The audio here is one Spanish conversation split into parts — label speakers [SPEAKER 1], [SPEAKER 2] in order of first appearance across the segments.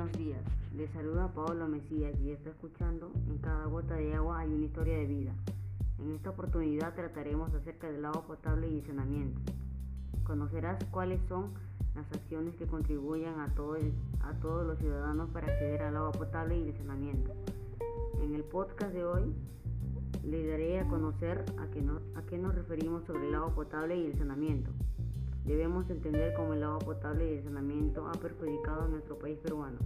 [SPEAKER 1] buenos días. Les saluda Pablo Mesías y está escuchando En cada gota de agua hay una historia de vida. En esta oportunidad trataremos acerca del agua potable y el saneamiento. Conocerás cuáles son las acciones que contribuyen a, a todos los ciudadanos para acceder al agua potable y el saneamiento. En el podcast de hoy les daré a conocer a qué, a qué nos referimos sobre el agua potable y el saneamiento. Debemos entender cómo el agua potable y el saneamiento ha perjudicado a nuestro país peruano.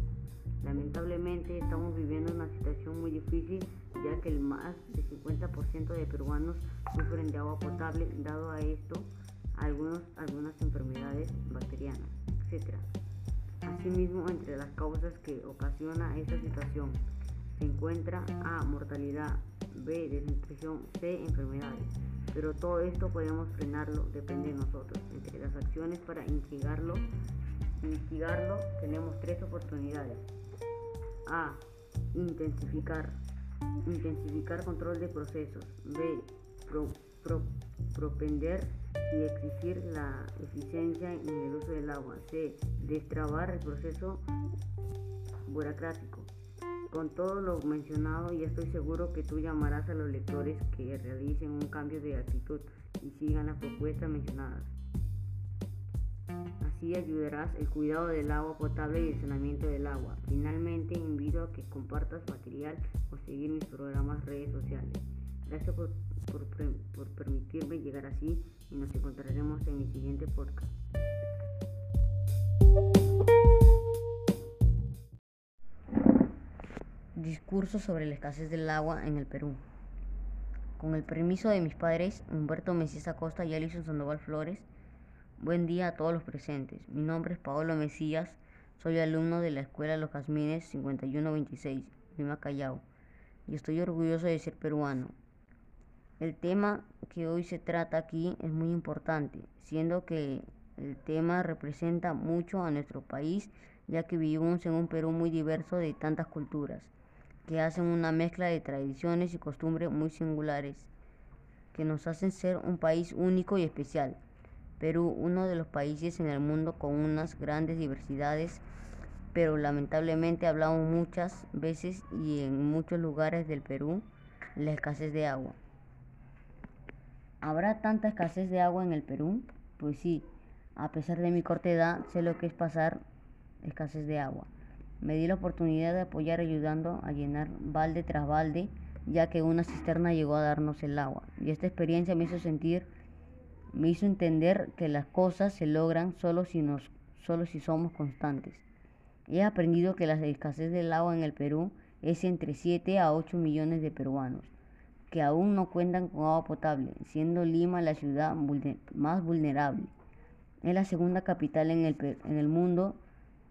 [SPEAKER 1] Lamentablemente estamos viviendo una situación muy difícil ya que el más del 50% de peruanos sufren de agua potable, dado a esto algunos, algunas enfermedades bacterianas, etc. Asimismo, entre las causas que ocasiona esta situación se encuentra A. Mortalidad, B. Desnutrición, C. Enfermedades. Pero todo esto podemos frenarlo, depende de nosotros. Entre las acciones para instigarlo, mitigarlo tenemos tres oportunidades. A. Intensificar. Intensificar control de procesos. B. propender y exigir la eficiencia en el uso del agua. C. Destrabar el proceso burocrático. Con todo lo mencionado, ya estoy seguro que tú llamarás a los lectores que realicen un cambio de actitud y sigan las propuestas mencionadas. Así ayudarás el cuidado del agua potable y el saneamiento del agua. Finalmente, invito a que compartas material o seguir mis programas redes sociales. Gracias por, por permitirme llegar así y nos encontraremos en mi siguiente podcast. Discurso sobre la escasez del agua en el Perú. Con el permiso de mis padres, Humberto Mesías Acosta y Alison Sandoval Flores, buen día a todos los presentes. Mi nombre es Paolo Mesías, soy alumno de la Escuela Los Jazmines 5126, Lima Callao, y estoy orgulloso de ser peruano. El tema que hoy se trata aquí es muy importante, siendo que el tema representa mucho a nuestro país, ya que vivimos en un Perú muy diverso de tantas culturas que hacen una mezcla de tradiciones y costumbres muy singulares, que nos hacen ser un país único y especial. Perú, uno de los países en el mundo con unas grandes diversidades, pero lamentablemente hablamos muchas veces y en muchos lugares del Perú la escasez de agua. ¿Habrá tanta escasez de agua en el Perú? Pues sí, a pesar de mi corta edad, sé lo que es pasar escasez de agua. Me di la oportunidad de apoyar ayudando a llenar balde tras balde, ya que una cisterna llegó a darnos el agua. Y esta experiencia me hizo sentir, me hizo entender que las cosas se logran solo si, nos, solo si somos constantes. He aprendido que la escasez del agua en el Perú es entre 7 a 8 millones de peruanos que aún no cuentan con agua potable, siendo Lima la ciudad más vulnerable. Es la segunda capital en el, en el mundo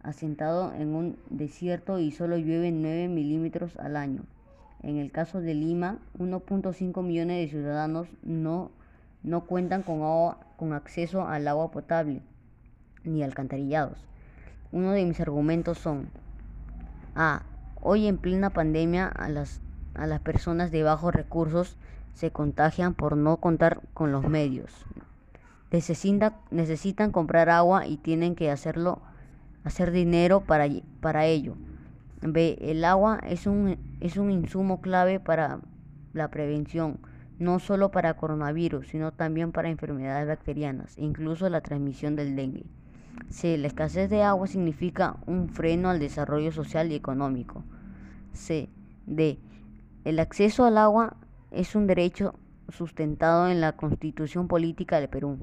[SPEAKER 1] asentado en un desierto y solo llueve 9 milímetros al año. En el caso de Lima, 1.5 millones de ciudadanos no, no cuentan con, agua, con acceso al agua potable ni alcantarillados. Uno de mis argumentos son, A. Hoy en plena pandemia a las, a las personas de bajos recursos se contagian por no contar con los medios. necesitan comprar agua y tienen que hacerlo hacer dinero para, para ello. B. El agua es un, es un insumo clave para la prevención, no solo para coronavirus, sino también para enfermedades bacterianas, incluso la transmisión del dengue. C. La escasez de agua significa un freno al desarrollo social y económico. C. D. El acceso al agua es un derecho sustentado en la constitución política del Perú.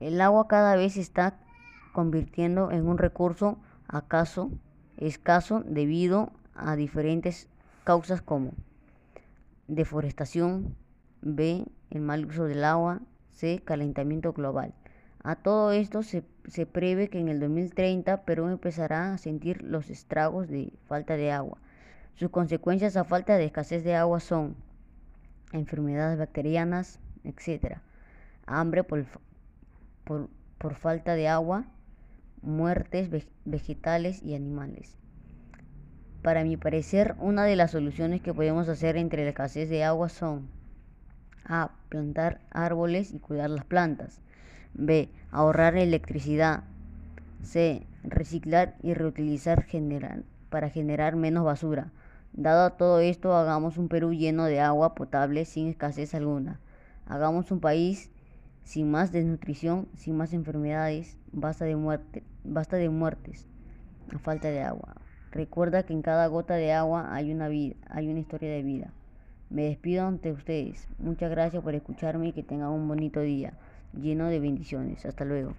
[SPEAKER 1] El agua cada vez está convirtiendo en un recurso acaso escaso debido a diferentes causas como deforestación, B, el mal uso del agua, C, calentamiento global. A todo esto se, se prevé que en el 2030 Perú empezará a sentir los estragos de falta de agua. Sus consecuencias a falta de escasez de agua son enfermedades bacterianas, etc. Hambre por, por, por falta de agua, muertes vegetales y animales. Para mi parecer, una de las soluciones que podemos hacer entre la escasez de agua son A. Plantar árboles y cuidar las plantas. B. Ahorrar electricidad. C. reciclar y reutilizar para generar menos basura. Dado todo esto, hagamos un Perú lleno de agua potable sin escasez alguna. Hagamos un país sin más desnutrición, sin más enfermedades, basta de, muerte, basta de muertes a falta de agua. Recuerda que en cada gota de agua hay una vida, hay una historia de vida. Me despido ante ustedes. Muchas gracias por escucharme y que tengan un bonito día lleno de bendiciones. Hasta luego.